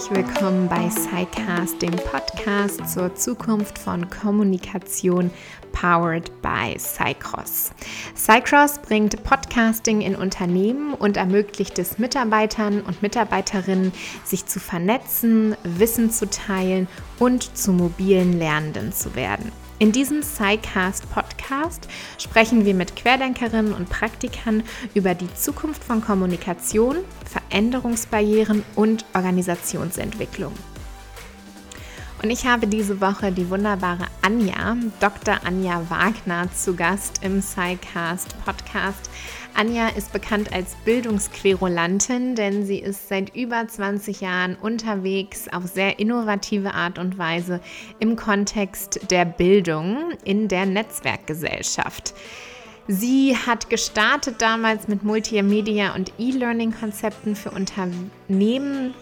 herzlich willkommen bei SciCast, dem Podcast zur Zukunft von Kommunikation powered by Cycross. Cycross bringt Podcasting in Unternehmen und ermöglicht es Mitarbeitern und Mitarbeiterinnen, sich zu vernetzen, Wissen zu teilen und zu mobilen Lernenden zu werden. In diesem SciCast Podcast sprechen wir mit Querdenkerinnen und Praktikern über die Zukunft von Kommunikation, Veränderungsbarrieren und Organisationsentwicklung. Und ich habe diese Woche die wunderbare Anja, Dr. Anja Wagner, zu Gast im SciCast Podcast. Anja ist bekannt als Bildungsquerulantin, denn sie ist seit über 20 Jahren unterwegs auf sehr innovative Art und Weise im Kontext der Bildung in der Netzwerkgesellschaft. Sie hat gestartet damals mit Multimedia und E-Learning-Konzepten für Unternehmen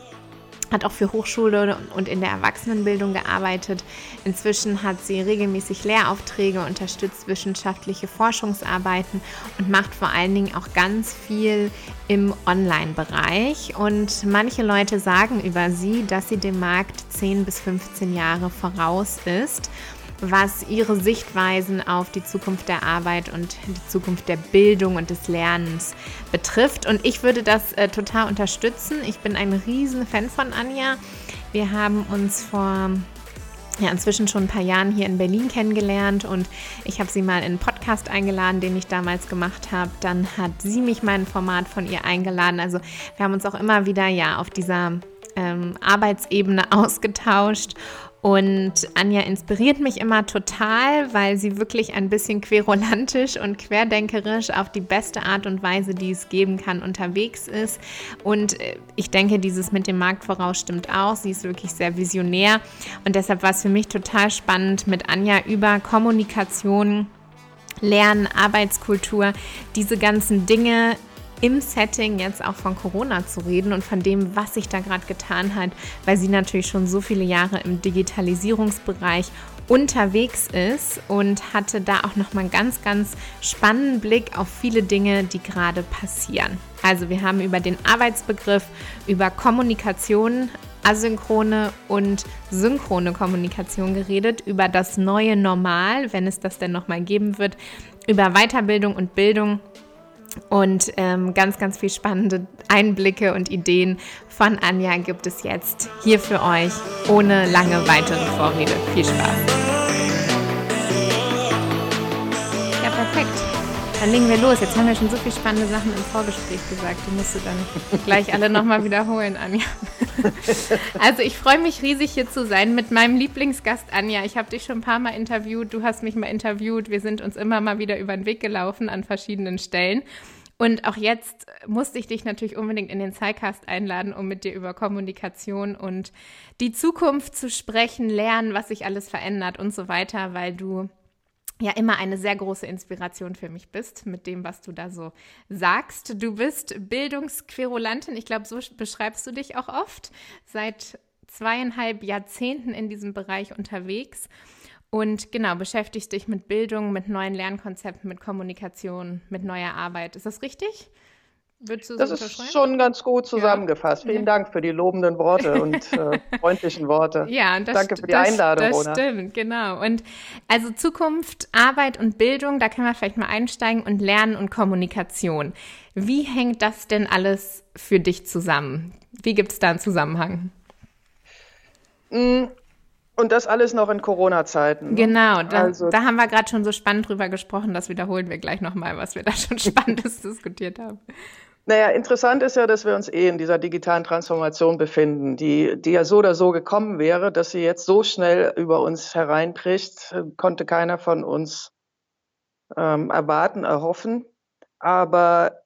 hat auch für Hochschule und in der Erwachsenenbildung gearbeitet. Inzwischen hat sie regelmäßig Lehraufträge, unterstützt wissenschaftliche Forschungsarbeiten und macht vor allen Dingen auch ganz viel im Online-Bereich. Und manche Leute sagen über sie, dass sie dem Markt 10 bis 15 Jahre voraus ist was ihre Sichtweisen auf die Zukunft der Arbeit und die Zukunft der Bildung und des Lernens betrifft. Und ich würde das äh, total unterstützen. Ich bin ein riesen Fan von Anja. Wir haben uns vor ja, inzwischen schon ein paar Jahren hier in Berlin kennengelernt und ich habe sie mal in einen Podcast eingeladen, den ich damals gemacht habe. Dann hat sie mich mein Format von ihr eingeladen. Also wir haben uns auch immer wieder ja auf dieser ähm, Arbeitsebene ausgetauscht und Anja inspiriert mich immer total, weil sie wirklich ein bisschen querulantisch und querdenkerisch auf die beste Art und Weise, die es geben kann, unterwegs ist. Und äh, ich denke, dieses mit dem Markt voraus stimmt auch. Sie ist wirklich sehr visionär. Und deshalb war es für mich total spannend, mit Anja über Kommunikation Lernen, Arbeitskultur, diese ganzen Dinge im Setting jetzt auch von Corona zu reden und von dem, was sich da gerade getan hat, weil sie natürlich schon so viele Jahre im Digitalisierungsbereich unterwegs ist und hatte da auch noch mal einen ganz ganz spannenden Blick auf viele Dinge, die gerade passieren. Also wir haben über den Arbeitsbegriff, über Kommunikation, asynchrone und synchrone Kommunikation geredet, über das neue Normal, wenn es das denn noch mal geben wird, über Weiterbildung und Bildung und ähm, ganz, ganz viel spannende Einblicke und Ideen von Anja gibt es jetzt hier für euch ohne lange weitere Vorrede. Viel Spaß. Dann legen wir los. Jetzt haben wir schon so viele spannende Sachen im Vorgespräch gesagt. Die musst du dann gleich alle nochmal wiederholen, Anja. Also ich freue mich riesig hier zu sein mit meinem Lieblingsgast Anja. Ich habe dich schon ein paar Mal interviewt, du hast mich mal interviewt. Wir sind uns immer mal wieder über den Weg gelaufen an verschiedenen Stellen. Und auch jetzt musste ich dich natürlich unbedingt in den Zeitcast einladen, um mit dir über Kommunikation und die Zukunft zu sprechen, lernen, was sich alles verändert und so weiter, weil du ja immer eine sehr große Inspiration für mich bist mit dem, was du da so sagst. Du bist Bildungsquerulantin, ich glaube, so beschreibst du dich auch oft, seit zweieinhalb Jahrzehnten in diesem Bereich unterwegs und genau, beschäftigst dich mit Bildung, mit neuen Lernkonzepten, mit Kommunikation, mit neuer Arbeit. Ist das richtig? Würdest du das ist schon ganz gut zusammengefasst. Ja. Vielen Dank für die lobenden Worte und äh, freundlichen Worte. Ja, das, Danke für die das, Einladung, das stimmt, genau. Und also Zukunft, Arbeit und Bildung, da können wir vielleicht mal einsteigen und Lernen und Kommunikation. Wie hängt das denn alles für dich zusammen? Wie gibt es da einen Zusammenhang? Mm, und das alles noch in Corona-Zeiten. Ne? Genau, da, also, da haben wir gerade schon so spannend drüber gesprochen. Das wiederholen wir gleich nochmal, was wir da schon Spannendes diskutiert haben. Naja, interessant ist ja, dass wir uns eh in dieser digitalen Transformation befinden, die, die ja so oder so gekommen wäre, dass sie jetzt so schnell über uns hereinbricht, konnte keiner von uns ähm, erwarten, erhoffen. Aber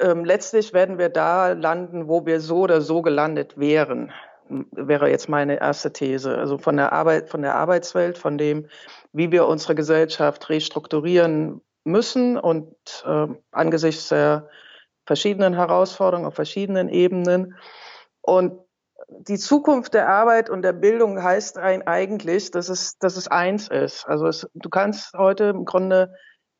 ähm, letztlich werden wir da landen, wo wir so oder so gelandet wären, wäre jetzt meine erste These. Also von der Arbeit, von der Arbeitswelt, von dem, wie wir unsere Gesellschaft restrukturieren müssen und äh, angesichts der verschiedenen Herausforderungen auf verschiedenen Ebenen. Und die Zukunft der Arbeit und der Bildung heißt eigentlich, dass es, dass es eins ist. Also es, du kannst heute im Grunde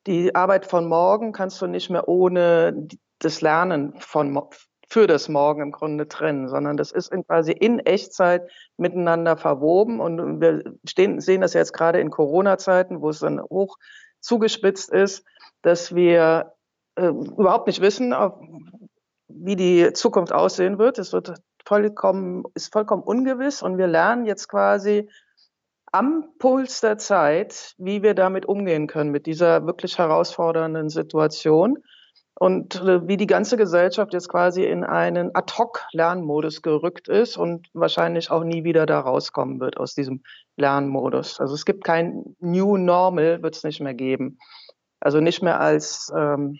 die Arbeit von morgen kannst du nicht mehr ohne das Lernen von für das Morgen im Grunde trennen, sondern das ist in quasi in Echtzeit miteinander verwoben. Und wir stehen, sehen das jetzt gerade in Corona-Zeiten, wo es dann hoch zugespitzt ist, dass wir äh, überhaupt nicht wissen, wie die Zukunft aussehen wird. Es wird vollkommen, ist vollkommen ungewiss und wir lernen jetzt quasi am Puls der Zeit, wie wir damit umgehen können, mit dieser wirklich herausfordernden Situation und äh, wie die ganze Gesellschaft jetzt quasi in einen Ad-hoc-Lernmodus gerückt ist und wahrscheinlich auch nie wieder da rauskommen wird aus diesem Lernmodus. Also es gibt kein New Normal, wird es nicht mehr geben. Also nicht mehr als, ähm,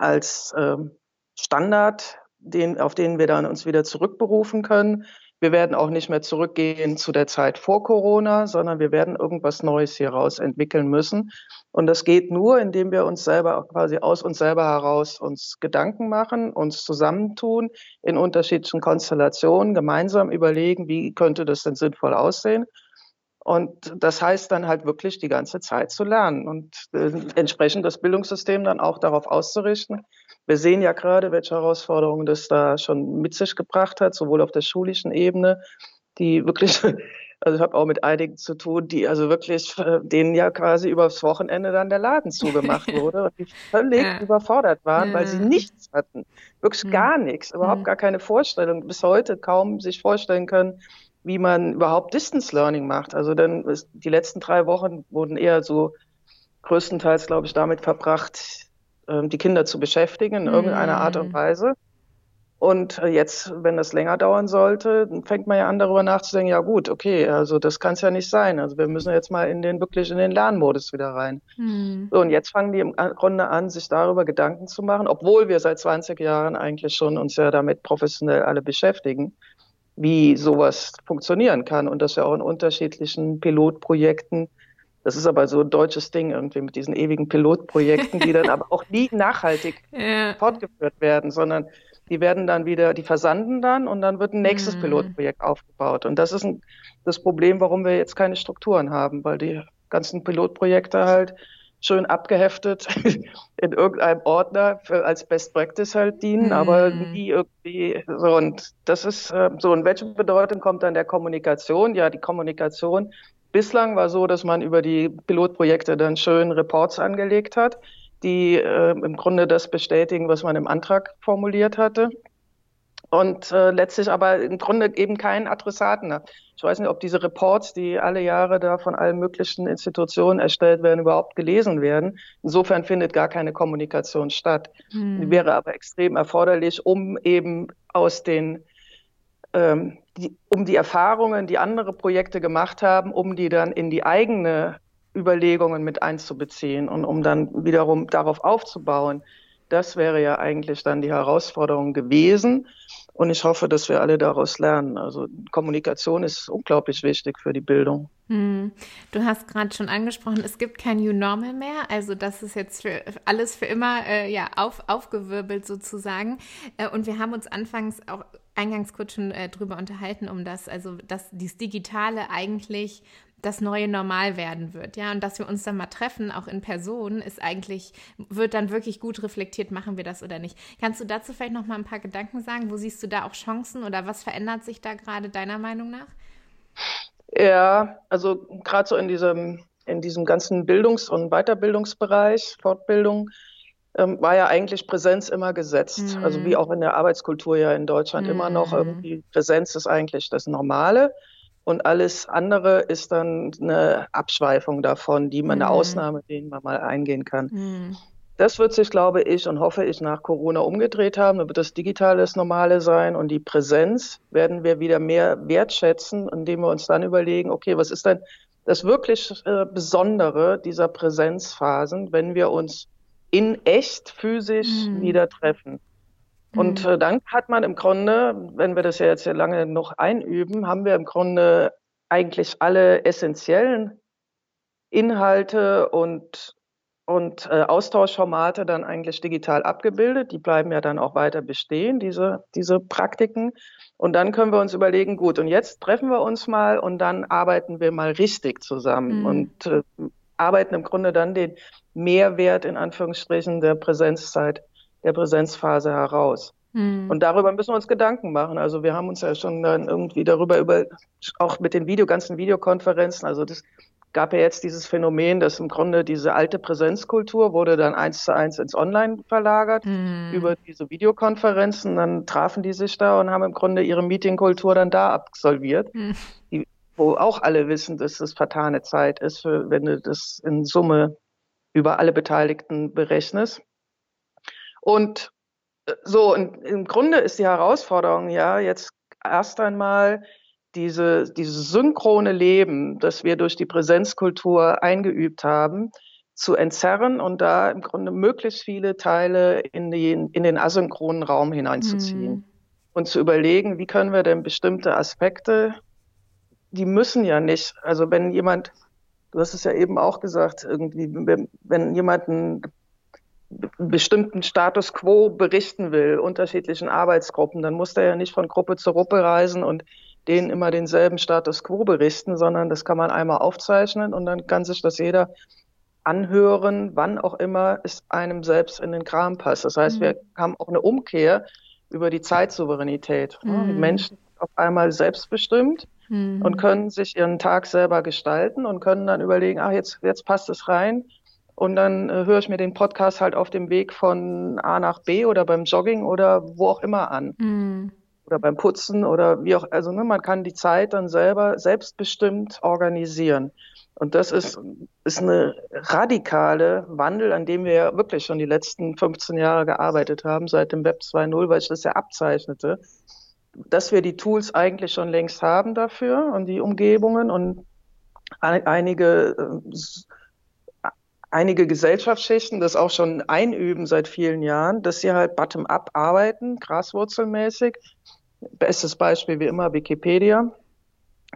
als ähm, Standard, den, auf den wir dann uns wieder zurückberufen können. Wir werden auch nicht mehr zurückgehen zu der Zeit vor Corona, sondern wir werden irgendwas Neues hieraus entwickeln müssen. Und das geht nur, indem wir uns selber quasi aus uns selber heraus uns Gedanken machen, uns zusammentun in unterschiedlichen Konstellationen, gemeinsam überlegen, wie könnte das denn sinnvoll aussehen. Und das heißt dann halt wirklich die ganze Zeit zu lernen und äh, entsprechend das Bildungssystem dann auch darauf auszurichten, wir sehen ja gerade, welche Herausforderungen das da schon mit sich gebracht hat, sowohl auf der schulischen Ebene, die wirklich, also ich habe auch mit einigen zu tun, die also wirklich, äh, denen ja quasi übers Wochenende dann der Laden zugemacht wurde und die völlig ja. überfordert waren, ja. weil sie nichts hatten. Wirklich mhm. gar nichts, überhaupt mhm. gar keine Vorstellung, bis heute kaum sich vorstellen können, wie man überhaupt Distance Learning macht. Also dann ist, die letzten drei Wochen wurden eher so größtenteils, glaube ich, damit verbracht, ähm, die Kinder zu beschäftigen in irgendeiner Art und mhm. Weise. Und äh, jetzt, wenn das länger dauern sollte, fängt man ja an, darüber nachzudenken, ja gut, okay, also das kann es ja nicht sein. Also wir müssen jetzt mal in den wirklich in den Lernmodus wieder rein. Mhm. So, und jetzt fangen die im Grunde an, sich darüber Gedanken zu machen, obwohl wir seit 20 Jahren eigentlich schon uns ja damit professionell alle beschäftigen, wie sowas funktionieren kann und dass wir auch in unterschiedlichen Pilotprojekten das ist aber so ein deutsches Ding irgendwie mit diesen ewigen Pilotprojekten, die dann aber auch nie nachhaltig ja. fortgeführt werden, sondern die werden dann wieder, die versanden dann und dann wird ein nächstes mhm. Pilotprojekt aufgebaut. Und das ist ein, das Problem, warum wir jetzt keine Strukturen haben, weil die ganzen Pilotprojekte halt schön abgeheftet in irgendeinem Ordner für, als Best Practice halt dienen, mhm. aber nie irgendwie so. Und das ist äh, so. Und welche Bedeutung kommt dann der Kommunikation? Ja, die Kommunikation Bislang war so, dass man über die Pilotprojekte dann schön Reports angelegt hat, die äh, im Grunde das bestätigen, was man im Antrag formuliert hatte. Und äh, letztlich aber im Grunde eben keinen Adressaten hat. Ich weiß nicht, ob diese Reports, die alle Jahre da von allen möglichen Institutionen erstellt werden, überhaupt gelesen werden. Insofern findet gar keine Kommunikation statt. Hm. Die wäre aber extrem erforderlich, um eben aus den ähm, die, um die Erfahrungen, die andere Projekte gemacht haben, um die dann in die eigene Überlegungen mit einzubeziehen und um dann wiederum darauf aufzubauen. Das wäre ja eigentlich dann die Herausforderung gewesen. Und ich hoffe, dass wir alle daraus lernen. Also Kommunikation ist unglaublich wichtig für die Bildung. Hm. Du hast gerade schon angesprochen, es gibt kein New Normal mehr. Also das ist jetzt für alles für immer äh, ja, auf, aufgewirbelt sozusagen. Äh, und wir haben uns anfangs auch eingangs kurz schon äh, drüber unterhalten, um das, also dass dieses Digitale eigentlich das neue Normal werden wird, ja, und dass wir uns dann mal treffen, auch in Person, ist eigentlich, wird dann wirklich gut reflektiert, machen wir das oder nicht. Kannst du dazu vielleicht noch mal ein paar Gedanken sagen? Wo siehst du da auch Chancen oder was verändert sich da gerade deiner Meinung nach? Ja, also gerade so in diesem, in diesem ganzen Bildungs- und Weiterbildungsbereich, Fortbildung, ähm, war ja eigentlich Präsenz immer gesetzt. Mhm. Also wie auch in der Arbeitskultur ja in Deutschland mhm. immer noch irgendwie Präsenz ist eigentlich das Normale. Und alles andere ist dann eine Abschweifung davon, die man mhm. eine Ausnahme, denen man mal eingehen kann. Mhm. Das wird sich, glaube ich und hoffe ich, nach Corona umgedreht haben. Dann wird das Digitale das Normale sein und die Präsenz werden wir wieder mehr wertschätzen, indem wir uns dann überlegen, okay, was ist denn das wirklich äh, Besondere dieser Präsenzphasen, wenn wir uns in echt physisch mhm. wieder treffen. Und mhm. äh, dann hat man im Grunde, wenn wir das ja jetzt sehr lange noch einüben, haben wir im Grunde eigentlich alle essentiellen Inhalte und, und äh, Austauschformate dann eigentlich digital abgebildet. Die bleiben ja dann auch weiter bestehen, diese, diese Praktiken. Und dann können wir uns überlegen, gut, und jetzt treffen wir uns mal und dann arbeiten wir mal richtig zusammen mhm. und äh, arbeiten im Grunde dann den Mehrwert in Anführungsstrichen der Präsenzzeit, der Präsenzphase heraus. Mhm. Und darüber müssen wir uns Gedanken machen. Also wir haben uns ja schon dann irgendwie darüber über, auch mit den Video, ganzen Videokonferenzen, also das gab ja jetzt dieses Phänomen, dass im Grunde diese alte Präsenzkultur wurde dann eins zu eins ins Online verlagert mhm. über diese Videokonferenzen. Dann trafen die sich da und haben im Grunde ihre Meetingkultur dann da absolviert, mhm. die, wo auch alle wissen, dass das vertane Zeit ist, für, wenn du das in Summe über alle Beteiligten berechnest. Und äh, so, und im Grunde ist die Herausforderung ja jetzt erst einmal diese, dieses synchrone Leben, das wir durch die Präsenzkultur eingeübt haben, zu entzerren und da im Grunde möglichst viele Teile in den, in den asynchronen Raum hineinzuziehen mhm. und zu überlegen, wie können wir denn bestimmte Aspekte, die müssen ja nicht, also wenn jemand, du hast es ja eben auch gesagt, irgendwie, wenn, wenn jemand einen bestimmten Status quo berichten will, unterschiedlichen Arbeitsgruppen, dann muss der ja nicht von Gruppe zu Gruppe reisen und denen immer denselben Status quo berichten, sondern das kann man einmal aufzeichnen und dann kann sich das jeder anhören, wann auch immer es einem selbst in den Kram passt. Das heißt, mhm. wir haben auch eine Umkehr über die Zeitsouveränität. Mhm. Die Menschen sind auf einmal selbstbestimmt mhm. und können sich ihren Tag selber gestalten und können dann überlegen, ach, jetzt, jetzt passt es rein. Und dann äh, höre ich mir den Podcast halt auf dem Weg von A nach B oder beim Jogging oder wo auch immer an. Mhm oder beim Putzen oder wie auch, also ne, man kann die Zeit dann selber selbstbestimmt organisieren. Und das ist, ist eine radikale Wandel, an dem wir ja wirklich schon die letzten 15 Jahre gearbeitet haben, seit dem Web 2.0, weil ich das ja abzeichnete, dass wir die Tools eigentlich schon längst haben dafür und die Umgebungen und einige, äh, einige Gesellschaftsschichten das auch schon einüben seit vielen Jahren, dass sie halt bottom-up arbeiten, graswurzelmäßig Bestes Beispiel wie immer Wikipedia,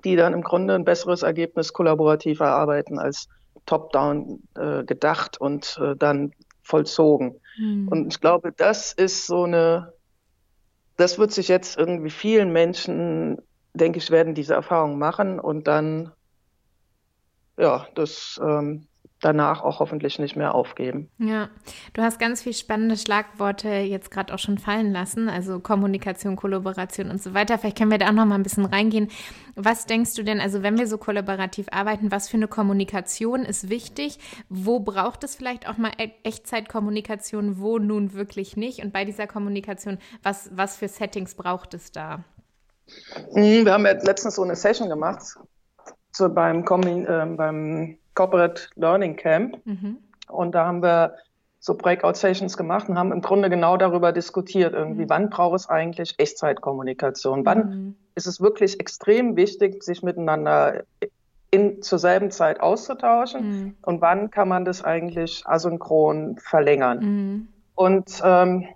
die dann im Grunde ein besseres Ergebnis kollaborativ erarbeiten als top-down äh, gedacht und äh, dann vollzogen. Mhm. Und ich glaube, das ist so eine, das wird sich jetzt irgendwie vielen Menschen, denke ich, werden diese Erfahrung machen und dann, ja, das ähm, danach auch hoffentlich nicht mehr aufgeben. Ja, du hast ganz viele spannende Schlagworte jetzt gerade auch schon fallen lassen, also Kommunikation, Kollaboration und so weiter. Vielleicht können wir da auch noch mal ein bisschen reingehen. Was denkst du denn, also wenn wir so kollaborativ arbeiten, was für eine Kommunikation ist wichtig? Wo braucht es vielleicht auch mal e-, Echtzeitkommunikation, wo nun wirklich nicht? Und bei dieser Kommunikation, was, was für Settings braucht es da? Mhm, wir haben ja letztens so eine Session gemacht so beim, äh, beim Corporate Learning Camp. Mhm. Und da haben wir so Breakout-Sessions gemacht und haben im Grunde genau darüber diskutiert, irgendwie, mhm. wann braucht es eigentlich Echtzeitkommunikation? Wann mhm. ist es wirklich extrem wichtig, sich miteinander in, zur selben Zeit auszutauschen? Mhm. Und wann kann man das eigentlich asynchron verlängern? Mhm. Und ähm,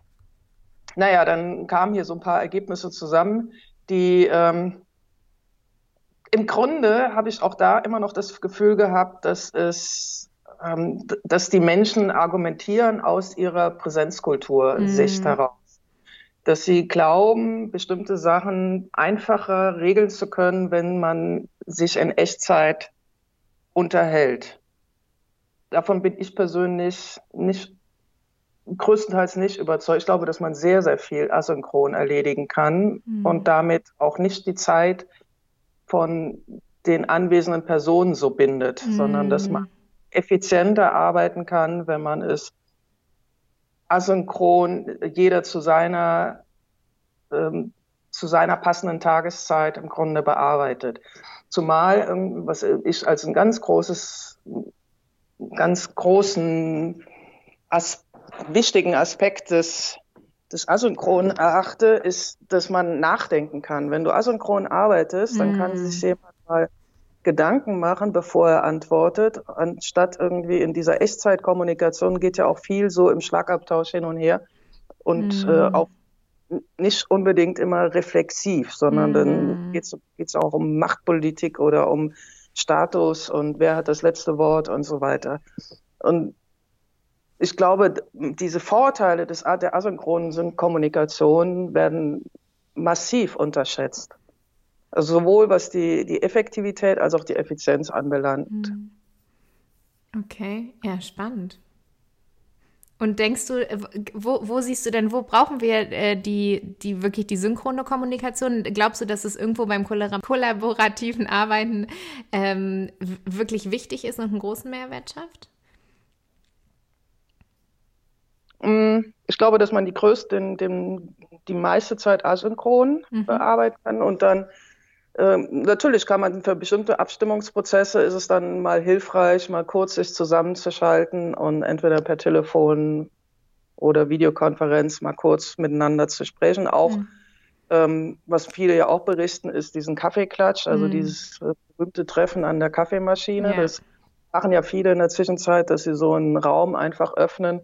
naja, dann kamen hier so ein paar Ergebnisse zusammen, die ähm, im Grunde habe ich auch da immer noch das Gefühl gehabt, dass es ähm, dass die Menschen argumentieren aus ihrer Präsenzkultur mhm. Sicht heraus. Dass sie glauben, bestimmte Sachen einfacher regeln zu können, wenn man sich in Echtzeit unterhält. Davon bin ich persönlich nicht größtenteils nicht überzeugt. Ich glaube, dass man sehr, sehr viel asynchron erledigen kann mhm. und damit auch nicht die Zeit von den anwesenden Personen so bindet, mm. sondern dass man effizienter arbeiten kann, wenn man es asynchron jeder zu seiner ähm, zu seiner passenden Tageszeit im Grunde bearbeitet. Zumal, ähm, was ich als ein ganz großes, ganz großen, as wichtigen Aspekt des das Asynchron erachte, ist, dass man nachdenken kann. Wenn du asynchron arbeitest, dann kann sich mhm. jemand mal Gedanken machen, bevor er antwortet, anstatt irgendwie in dieser Echtzeitkommunikation geht ja auch viel so im Schlagabtausch hin und her und mm. äh, auch nicht unbedingt immer reflexiv, sondern mm. dann geht es auch um Machtpolitik oder um Status und wer hat das letzte Wort und so weiter. Und ich glaube, diese Vorteile des, der asynchronen Kommunikation werden massiv unterschätzt. Also sowohl was die, die Effektivität als auch die Effizienz anbelangt. Mhm. Okay, ja, spannend. Und denkst du, äh, wo, wo siehst du denn, wo brauchen wir äh, die, die wirklich die synchrone Kommunikation? Glaubst du, dass es irgendwo beim kollaborativen Arbeiten ähm, wirklich wichtig ist und einen großen Mehrwert schafft? Ich glaube, dass man die größte, den, die meiste Zeit asynchron mhm. bearbeiten kann und dann ähm, natürlich kann man für bestimmte Abstimmungsprozesse ist es dann mal hilfreich, mal kurz sich zusammenzuschalten und entweder per Telefon oder Videokonferenz mal kurz miteinander zu sprechen. Auch mhm. ähm, was viele ja auch berichten, ist diesen Kaffeeklatsch, also mhm. dieses äh, berühmte Treffen an der Kaffeemaschine. Ja. Das machen ja viele in der Zwischenzeit, dass sie so einen Raum einfach öffnen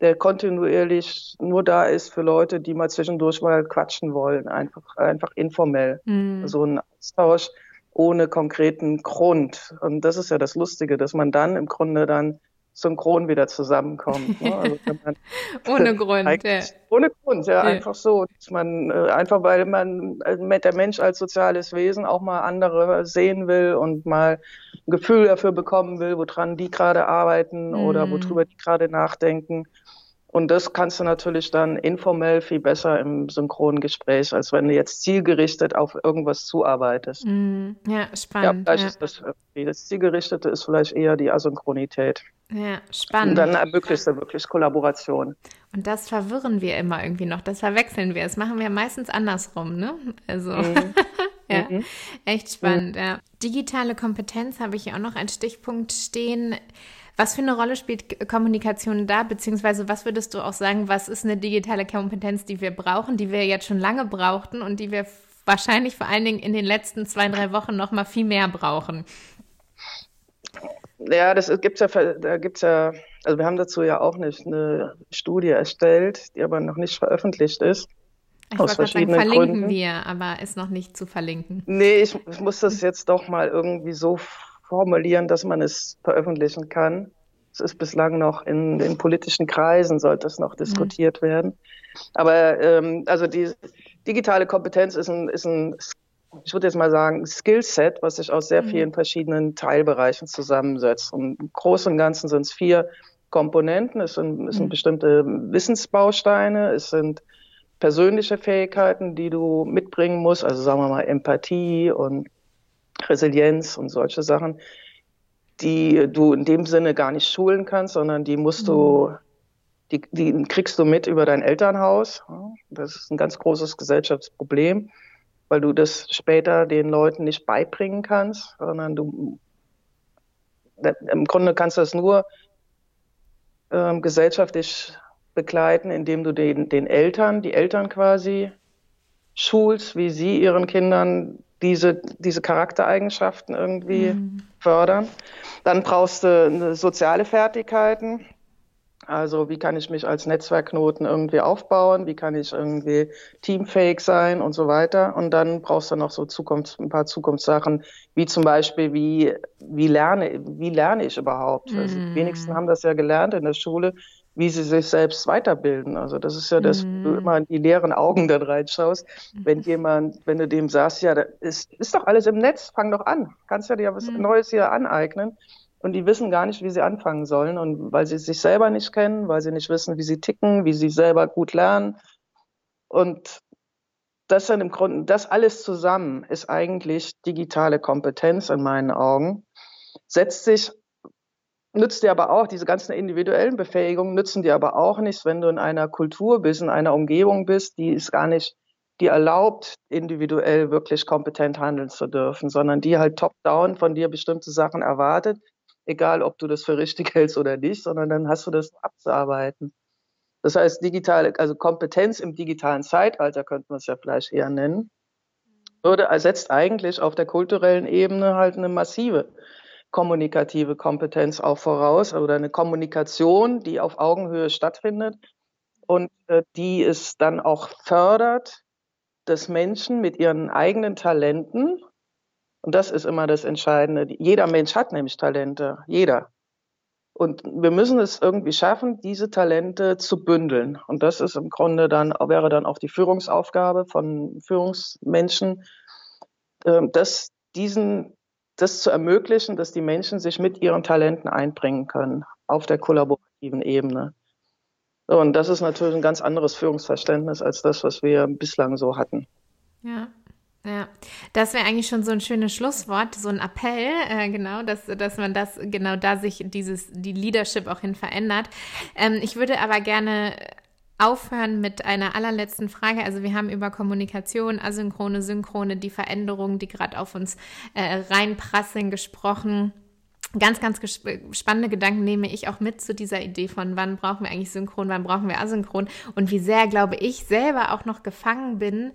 der kontinuierlich nur da ist für Leute, die mal zwischendurch mal quatschen wollen, einfach, einfach informell. Mhm. So ein Austausch ohne konkreten Grund. Und das ist ja das Lustige, dass man dann im Grunde dann synchron wieder zusammenkommt. Ne? Also ohne Grund, ja. Ohne Grund, ja, ja, einfach so. Dass man, äh, einfach weil man äh, der Mensch als soziales Wesen auch mal andere sehen will und mal ein Gefühl dafür bekommen will, woran die gerade arbeiten mhm. oder worüber die gerade nachdenken. Und das kannst du natürlich dann informell viel besser im synchronen Gespräch, als wenn du jetzt zielgerichtet auf irgendwas zuarbeitest. Mm, ja, spannend. Ja, vielleicht ja. ist das, das Zielgerichtete ist vielleicht eher die Asynchronität. Ja, spannend. Und dann ermöglicht du wirklich Kollaboration. Und das verwirren wir immer irgendwie noch, das verwechseln wir. Das machen wir meistens andersrum, ne? Also. Mhm. ja, mhm. echt spannend, mhm. ja. Digitale Kompetenz habe ich hier auch noch einen Stichpunkt stehen. Was für eine Rolle spielt Kommunikation da, beziehungsweise was würdest du auch sagen, was ist eine digitale Kompetenz, die wir brauchen, die wir jetzt schon lange brauchten und die wir wahrscheinlich vor allen Dingen in den letzten zwei, drei Wochen noch mal viel mehr brauchen? Ja, das gibt's ja, da gibt's ja, also wir haben dazu ja auch nicht eine Studie erstellt, die aber noch nicht veröffentlicht ist. Ich aus verschiedenen sagen, verlinken Gründen. wir, aber ist noch nicht zu verlinken. Nee, ich, ich muss das jetzt doch mal irgendwie so formulieren, dass man es veröffentlichen kann. Es ist bislang noch in den politischen Kreisen, sollte es noch mhm. diskutiert mhm. werden. Aber ähm, also die digitale Kompetenz ist ein, ist ein ich würde jetzt mal sagen, Skillset, was sich aus sehr mhm. vielen verschiedenen Teilbereichen zusammensetzt. Und im Großen und Ganzen sind es vier Komponenten. Es sind, es sind mhm. bestimmte Wissensbausteine, es sind persönliche Fähigkeiten, die du mitbringen musst, also sagen wir mal Empathie und Resilienz und solche Sachen, die du in dem Sinne gar nicht schulen kannst, sondern die musst du, mhm. die, die kriegst du mit über dein Elternhaus. Das ist ein ganz großes Gesellschaftsproblem, weil du das später den Leuten nicht beibringen kannst, sondern du, im Grunde kannst du das nur ähm, gesellschaftlich begleiten, indem du den, den Eltern, die Eltern quasi schulst, wie sie ihren Kindern diese, diese Charaktereigenschaften irgendwie mhm. fördern. Dann brauchst du soziale Fertigkeiten. Also wie kann ich mich als Netzwerkknoten irgendwie aufbauen? Wie kann ich irgendwie teamfähig sein und so weiter? Und dann brauchst du noch so Zukunfts-, ein paar Zukunftssachen, wie zum Beispiel, wie, wie, lerne, wie lerne ich überhaupt? Mhm. Also die wenigsten haben das ja gelernt in der Schule, wie sie sich selbst weiterbilden. Also das ist ja das, mhm. du immer in die leeren Augen dann reinschaust, wenn jemand, wenn du dem sagst, ja, ist, ist doch alles im Netz, fang doch an, kannst ja dir was mhm. Neues hier aneignen. Und die wissen gar nicht, wie sie anfangen sollen. Und weil sie sich selber nicht kennen, weil sie nicht wissen, wie sie ticken, wie sie selber gut lernen. Und das dann im Grunde, das alles zusammen ist eigentlich digitale Kompetenz in meinen Augen. Setzt sich nützt dir aber auch, diese ganzen individuellen Befähigungen nützen dir aber auch nichts, wenn du in einer Kultur bist, in einer Umgebung bist, die ist gar nicht, die erlaubt, individuell wirklich kompetent handeln zu dürfen, sondern die halt top-down von dir bestimmte Sachen erwartet, egal ob du das für richtig hältst oder nicht, sondern dann hast du das abzuarbeiten. Das heißt, digitale, also Kompetenz im digitalen Zeitalter könnte man es ja vielleicht eher nennen, würde ersetzt eigentlich auf der kulturellen Ebene halt eine massive kommunikative Kompetenz auch voraus oder eine Kommunikation, die auf Augenhöhe stattfindet und äh, die es dann auch fördert, dass Menschen mit ihren eigenen Talenten, und das ist immer das Entscheidende, jeder Mensch hat nämlich Talente, jeder. Und wir müssen es irgendwie schaffen, diese Talente zu bündeln. Und das ist im Grunde dann, wäre dann auch die Führungsaufgabe von Führungsmenschen, äh, dass diesen das zu ermöglichen, dass die Menschen sich mit ihren Talenten einbringen können auf der kollaborativen Ebene. Und das ist natürlich ein ganz anderes Führungsverständnis als das, was wir bislang so hatten. Ja. Das wäre eigentlich schon so ein schönes Schlusswort, so ein Appell, äh, genau, dass, dass man das, genau da sich dieses, die Leadership auch hin verändert. Ähm, ich würde aber gerne aufhören mit einer allerletzten Frage. Also wir haben über Kommunikation, asynchrone, synchrone, die Veränderungen, die gerade auf uns äh, reinprasseln, gesprochen. Ganz, ganz spannende Gedanken nehme ich auch mit zu dieser Idee von, wann brauchen wir eigentlich synchron, wann brauchen wir asynchron und wie sehr, glaube ich, selber auch noch gefangen bin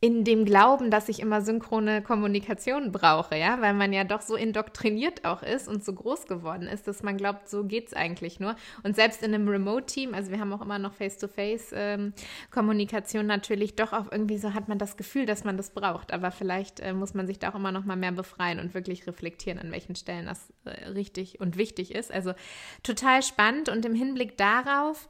in dem Glauben, dass ich immer synchrone Kommunikation brauche, ja, weil man ja doch so indoktriniert auch ist und so groß geworden ist, dass man glaubt, so geht es eigentlich nur. Und selbst in einem Remote-Team, also wir haben auch immer noch Face-to-Face-Kommunikation ähm, natürlich, doch auch irgendwie so hat man das Gefühl, dass man das braucht. Aber vielleicht äh, muss man sich da auch immer noch mal mehr befreien und wirklich reflektieren, an welchen Stellen das äh, richtig und wichtig ist. Also total spannend und im Hinblick darauf,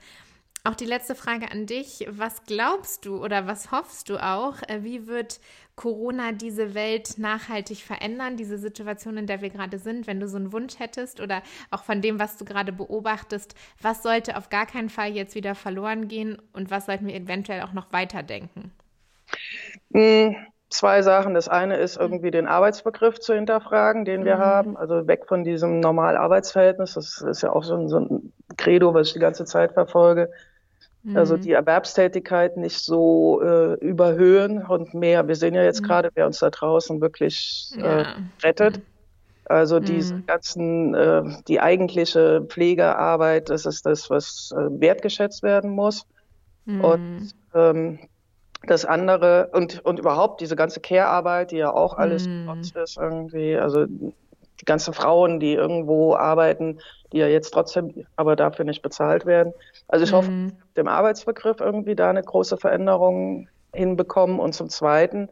auch die letzte Frage an dich. Was glaubst du oder was hoffst du auch? Äh, wie wird Corona diese Welt nachhaltig verändern, diese Situation, in der wir gerade sind? Wenn du so einen Wunsch hättest oder auch von dem, was du gerade beobachtest, was sollte auf gar keinen Fall jetzt wieder verloren gehen und was sollten wir eventuell auch noch weiterdenken? Mhm zwei Sachen. Das eine ist irgendwie den Arbeitsbegriff zu hinterfragen, den wir mhm. haben. Also weg von diesem normalen Arbeitsverhältnis. Das ist ja auch so ein, so ein Credo, was ich die ganze Zeit verfolge. Also mhm. die Erwerbstätigkeit nicht so äh, überhöhen und mehr. Wir sehen ja jetzt mhm. gerade, wer uns da draußen wirklich äh, rettet. Mhm. Also diese mhm. ganzen, äh, die eigentliche Pflegearbeit, das ist das, was äh, wertgeschätzt werden muss. Mhm. Und ähm, das andere und, und überhaupt diese ganze Care-Arbeit, die ja auch alles mm. ist irgendwie, also die ganzen Frauen, die irgendwo arbeiten, die ja jetzt trotzdem aber dafür nicht bezahlt werden. Also ich mm. hoffe, mhm. dem Arbeitsbegriff irgendwie da eine große Veränderung hinbekommen. Und zum Zweiten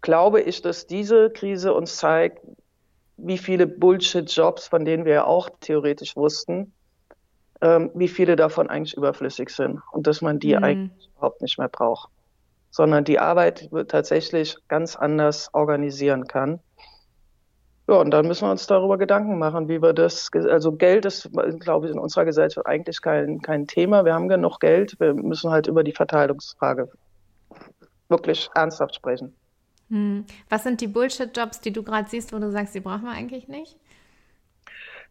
glaube ich, dass diese Krise uns zeigt, wie viele Bullshit-Jobs, von denen wir ja auch theoretisch wussten, ähm, wie viele davon eigentlich überflüssig sind und dass man die mm. eigentlich überhaupt nicht mehr braucht sondern die Arbeit tatsächlich ganz anders organisieren kann. Ja, und dann müssen wir uns darüber Gedanken machen, wie wir das, also Geld ist, glaube ich, in unserer Gesellschaft eigentlich kein, kein Thema. Wir haben genug Geld. Wir müssen halt über die Verteilungsfrage wirklich ernsthaft sprechen. Hm. Was sind die Bullshit-Jobs, die du gerade siehst, wo du sagst, die brauchen wir eigentlich nicht?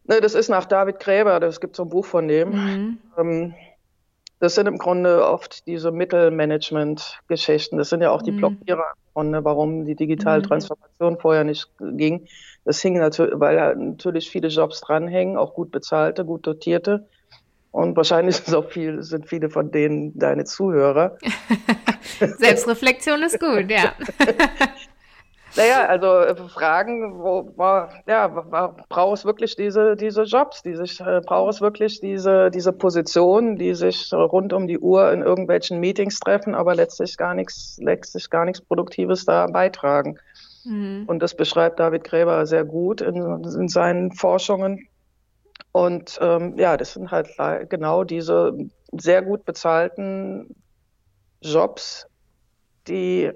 Ne, das ist nach David Gräber, das gibt so ein Buch von dem. Mhm. Ähm, das sind im Grunde oft diese Mittelmanagement-Geschichten. Das sind ja auch die mhm. Blockierer, Grunde, warum die digitale mhm. Transformation vorher nicht ging. Das hing natürlich, weil natürlich viele Jobs dranhängen, auch gut bezahlte, gut dotierte. Und wahrscheinlich sind auch viel, sind viele von denen deine Zuhörer. Selbstreflexion ist gut, ja. Naja, also äh, Fragen, wo, ja, braucht es wirklich diese, diese Jobs, die sich, äh, braucht es wirklich diese, diese Positionen, die sich rund um die Uhr in irgendwelchen Meetings treffen, aber letztlich gar nichts, letztlich gar nichts Produktives da beitragen. Mhm. Und das beschreibt David Gräber sehr gut in, in seinen Forschungen. Und ähm, ja, das sind halt genau diese sehr gut bezahlten Jobs, die,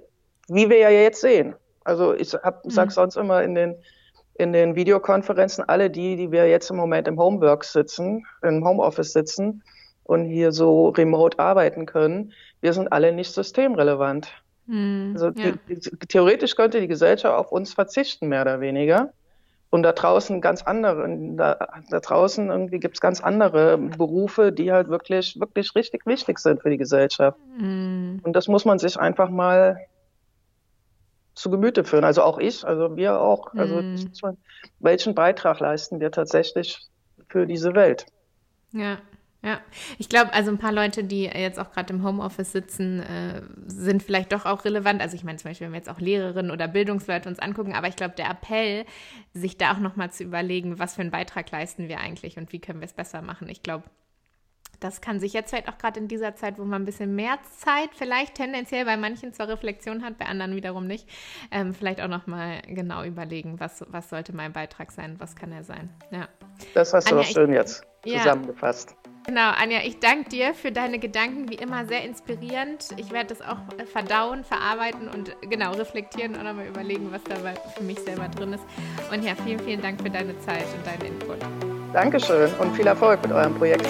wie wir ja jetzt sehen, also ich hab, sag mhm. sonst immer in den, in den Videokonferenzen, alle die, die wir jetzt im Moment im Homework sitzen, im Homeoffice sitzen und hier so remote arbeiten können, wir sind alle nicht systemrelevant. Mhm, also ja. die, theoretisch könnte die Gesellschaft auf uns verzichten, mehr oder weniger. Und da draußen ganz andere, da, da draußen irgendwie gibt es ganz andere Berufe, die halt wirklich, wirklich richtig wichtig sind für die Gesellschaft. Mm. Und das muss man sich einfach mal zu Gemüte führen. Also auch ich, also wir auch. Also mm. welchen Beitrag leisten wir tatsächlich für diese Welt? Ja. Ja, ich glaube, also ein paar Leute, die jetzt auch gerade im Homeoffice sitzen, äh, sind vielleicht doch auch relevant. Also ich meine zum Beispiel, wenn wir jetzt auch Lehrerinnen oder Bildungsleute uns angucken, aber ich glaube, der Appell, sich da auch nochmal zu überlegen, was für einen Beitrag leisten wir eigentlich und wie können wir es besser machen. Ich glaube, das kann sich jetzt vielleicht auch gerade in dieser Zeit, wo man ein bisschen mehr Zeit vielleicht tendenziell bei manchen zur Reflexion hat, bei anderen wiederum nicht, ähm, vielleicht auch nochmal genau überlegen, was, was sollte mein Beitrag sein, was kann er sein. Ja. Das hast du Anja, doch schön ich, jetzt zusammengefasst. Ja. Genau, Anja, ich danke dir für deine Gedanken, wie immer sehr inspirierend. Ich werde das auch verdauen, verarbeiten und genau reflektieren und nochmal überlegen, was dabei für mich selber drin ist. Und ja, vielen, vielen Dank für deine Zeit und deinen Input. Dankeschön und viel Erfolg mit eurem Projekt.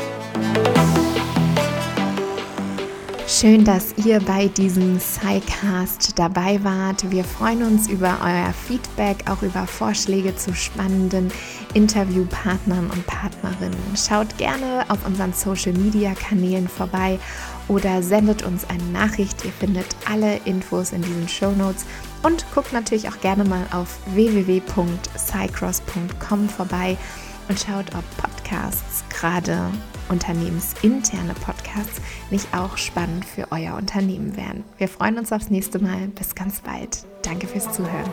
Schön, dass ihr bei diesem SciCast dabei wart. Wir freuen uns über euer Feedback, auch über Vorschläge zu spannenden Interviewpartnern und Partnerinnen. Schaut gerne auf unseren Social Media Kanälen vorbei oder sendet uns eine Nachricht. Ihr findet alle Infos in diesen Show Notes und guckt natürlich auch gerne mal auf www.cycross.com vorbei und schaut, ob Podcasts, gerade unternehmensinterne Podcasts, nicht auch spannend für euer Unternehmen wären. Wir freuen uns aufs nächste Mal. Bis ganz bald. Danke fürs Zuhören.